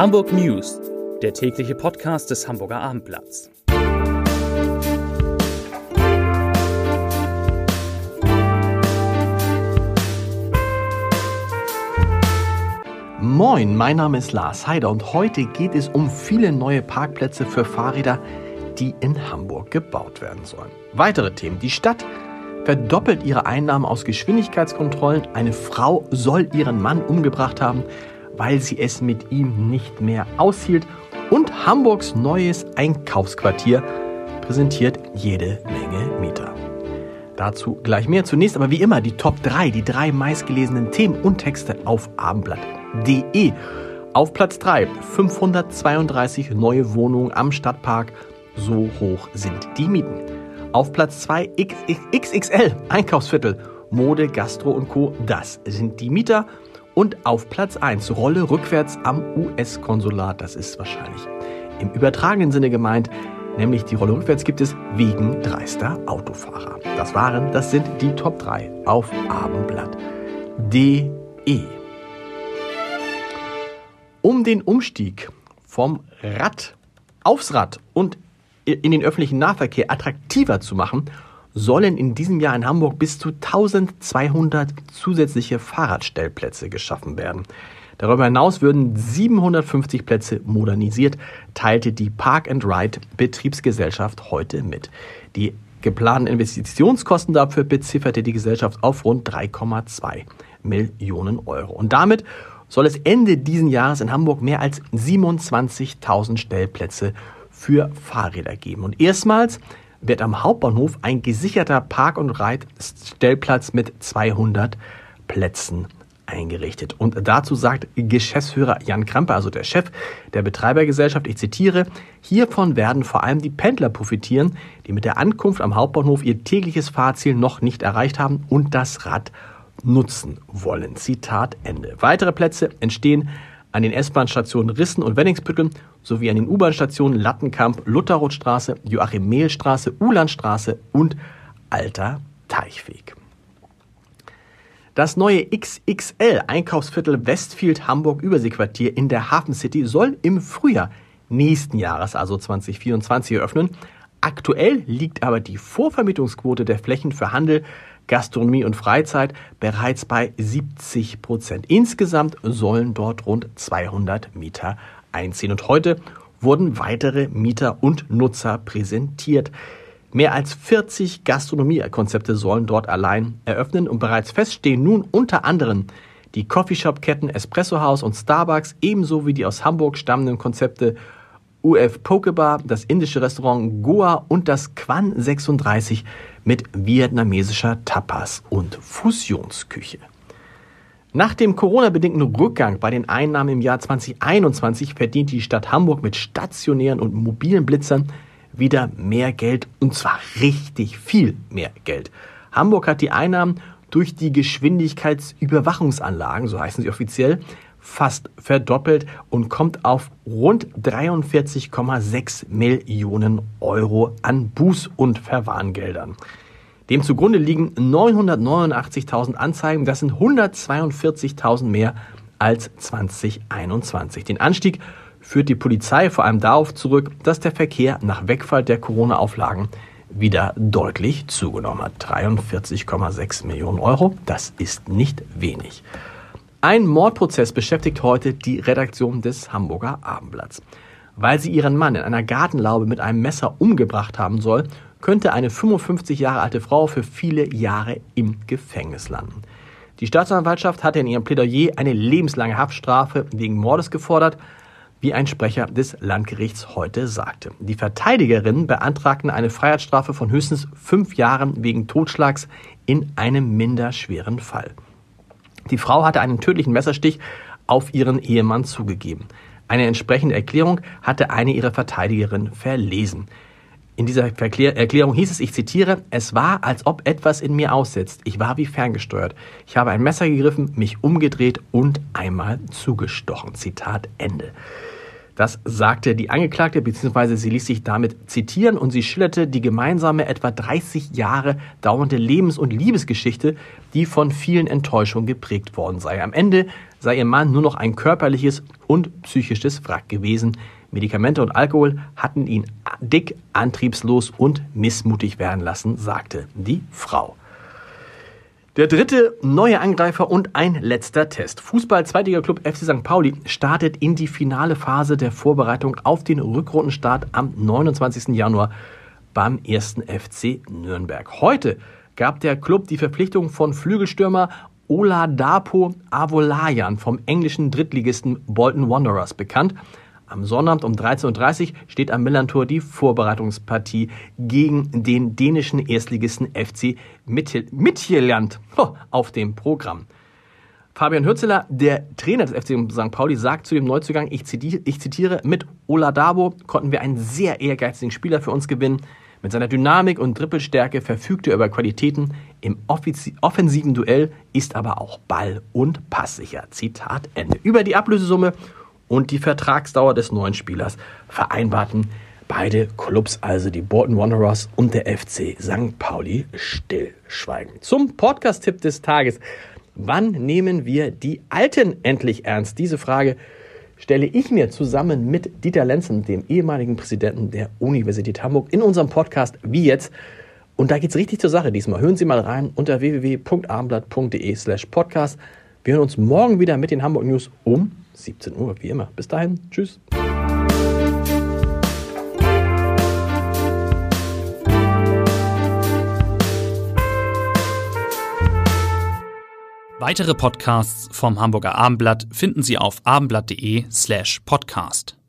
Hamburg News, der tägliche Podcast des Hamburger Abendblatts. Moin, mein Name ist Lars Heider und heute geht es um viele neue Parkplätze für Fahrräder, die in Hamburg gebaut werden sollen. Weitere Themen. Die Stadt verdoppelt ihre Einnahmen aus Geschwindigkeitskontrollen. Eine Frau soll ihren Mann umgebracht haben, weil sie es mit ihm nicht mehr aushielt. Und Hamburgs neues Einkaufsquartier präsentiert jede Menge Mieter. Dazu gleich mehr. Zunächst aber wie immer die Top 3, die drei meistgelesenen Themen und Texte auf abendblatt.de. Auf Platz 3 532 neue Wohnungen am Stadtpark. So hoch sind die Mieten. Auf Platz 2 XXL Einkaufsviertel. Mode, Gastro und Co. Das sind die Mieter. Und auf Platz 1 Rolle rückwärts am US-Konsulat. Das ist wahrscheinlich im übertragenen Sinne gemeint. Nämlich die Rolle rückwärts gibt es wegen dreister Autofahrer. Das waren, das sind die Top 3 auf Abendblatt.de. Um den Umstieg vom Rad aufs Rad und in den öffentlichen Nahverkehr attraktiver zu machen, sollen in diesem Jahr in Hamburg bis zu 1200 zusätzliche Fahrradstellplätze geschaffen werden. Darüber hinaus würden 750 Plätze modernisiert, teilte die Park and Ride Betriebsgesellschaft heute mit. Die geplanten Investitionskosten dafür bezifferte die Gesellschaft auf rund 3,2 Millionen Euro. Und damit soll es Ende diesen Jahres in Hamburg mehr als 27.000 Stellplätze für Fahrräder geben. Und erstmals wird am Hauptbahnhof ein gesicherter Park- und Reitstellplatz mit 200 Plätzen eingerichtet. Und dazu sagt Geschäftsführer Jan Krampe, also der Chef der Betreibergesellschaft, ich zitiere, hiervon werden vor allem die Pendler profitieren, die mit der Ankunft am Hauptbahnhof ihr tägliches Fahrziel noch nicht erreicht haben und das Rad nutzen wollen. Zitat Ende. Weitere Plätze entstehen an den S-Bahn-Stationen Rissen und Wenningsbüttel sowie an den U-Bahn-Stationen Lattenkamp, Lutherrothstraße, Joachim-Mehl-Straße, Ulandstraße und Alter Teichweg. Das neue XXL Einkaufsviertel Westfield Hamburg Überseequartier in der Hafen City soll im Frühjahr nächsten Jahres, also 2024, eröffnen. Aktuell liegt aber die Vorvermietungsquote der Flächen für Handel, Gastronomie und Freizeit bereits bei 70 Prozent. Insgesamt sollen dort rund 200 Mieter einziehen. Und heute wurden weitere Mieter und Nutzer präsentiert. Mehr als 40 Gastronomiekonzepte sollen dort allein eröffnen und bereits feststehen nun unter anderem die Coffeeshop-Ketten Espresso House und Starbucks, ebenso wie die aus Hamburg stammenden Konzepte UF Pokebar, das indische Restaurant Goa und das Quan 36 mit vietnamesischer Tapas und Fusionsküche. Nach dem Corona-bedingten Rückgang bei den Einnahmen im Jahr 2021 verdient die Stadt Hamburg mit stationären und mobilen Blitzern wieder mehr Geld und zwar richtig viel mehr Geld. Hamburg hat die Einnahmen durch die Geschwindigkeitsüberwachungsanlagen, so heißen sie offiziell, fast verdoppelt und kommt auf rund 43,6 Millionen Euro an Buß- und Verwarngeldern. Dem zugrunde liegen 989.000 Anzeigen, das sind 142.000 mehr als 2021. Den Anstieg führt die Polizei vor allem darauf zurück, dass der Verkehr nach Wegfall der Corona-Auflagen wieder deutlich zugenommen hat. 43,6 Millionen Euro, das ist nicht wenig. Ein Mordprozess beschäftigt heute die Redaktion des Hamburger Abendblatts. Weil sie ihren Mann in einer Gartenlaube mit einem Messer umgebracht haben soll, könnte eine 55 Jahre alte Frau für viele Jahre im Gefängnis landen. Die Staatsanwaltschaft hatte in ihrem Plädoyer eine lebenslange Haftstrafe wegen Mordes gefordert, wie ein Sprecher des Landgerichts heute sagte. Die Verteidigerinnen beantragten eine Freiheitsstrafe von höchstens fünf Jahren wegen Totschlags in einem minderschweren Fall. Die Frau hatte einen tödlichen Messerstich auf ihren Ehemann zugegeben. Eine entsprechende Erklärung hatte eine ihrer Verteidigerinnen verlesen. In dieser Erklärung hieß es, ich zitiere, es war, als ob etwas in mir aussetzt. Ich war wie ferngesteuert. Ich habe ein Messer gegriffen, mich umgedreht und einmal zugestochen. Zitat Ende. Das sagte die Angeklagte, beziehungsweise sie ließ sich damit zitieren und sie schilderte die gemeinsame, etwa 30 Jahre dauernde Lebens- und Liebesgeschichte, die von vielen Enttäuschungen geprägt worden sei. Am Ende sei ihr Mann nur noch ein körperliches und psychisches Wrack gewesen. Medikamente und Alkohol hatten ihn dick, antriebslos und missmutig werden lassen, sagte die Frau. Der dritte neue Angreifer und ein letzter Test. Fußball-Zweitliga-Club FC St. Pauli startet in die finale Phase der Vorbereitung auf den Rückrundenstart am 29. Januar beim ersten FC Nürnberg. Heute gab der Club die Verpflichtung von Flügelstürmer Oladapo Avolayan vom englischen Drittligisten Bolton Wanderers bekannt. Am Sonnabend um 13.30 Uhr steht am Millantor die Vorbereitungspartie gegen den dänischen Erstligisten FC Midtjylland auf dem Programm. Fabian Hürzeler, der Trainer des FC St. Pauli, sagt zu dem Neuzugang, ich zitiere, ich zitiere mit Oladabo konnten wir einen sehr ehrgeizigen Spieler für uns gewinnen. Mit seiner Dynamik und Trippelstärke verfügt er über Qualitäten. Im offensiven Duell ist aber auch Ball- und Passsicher. Zitat Ende. Über die Ablösesumme und die Vertragsdauer des neuen Spielers vereinbarten beide Clubs, also die Bolton Wanderers und der FC St. Pauli, stillschweigen. Zum Podcast-Tipp des Tages. Wann nehmen wir die Alten endlich ernst? Diese Frage stelle ich mir zusammen mit Dieter Lenzen, dem ehemaligen Präsidenten der Universität Hamburg, in unserem Podcast Wie jetzt. Und da geht es richtig zur Sache diesmal. Hören Sie mal rein unter www.abendblatt.de slash podcast. Wir hören uns morgen wieder mit den Hamburg News um 17 Uhr, wie immer. Bis dahin, tschüss. Weitere Podcasts vom Hamburger Abendblatt finden Sie auf abendblatt.de slash podcast.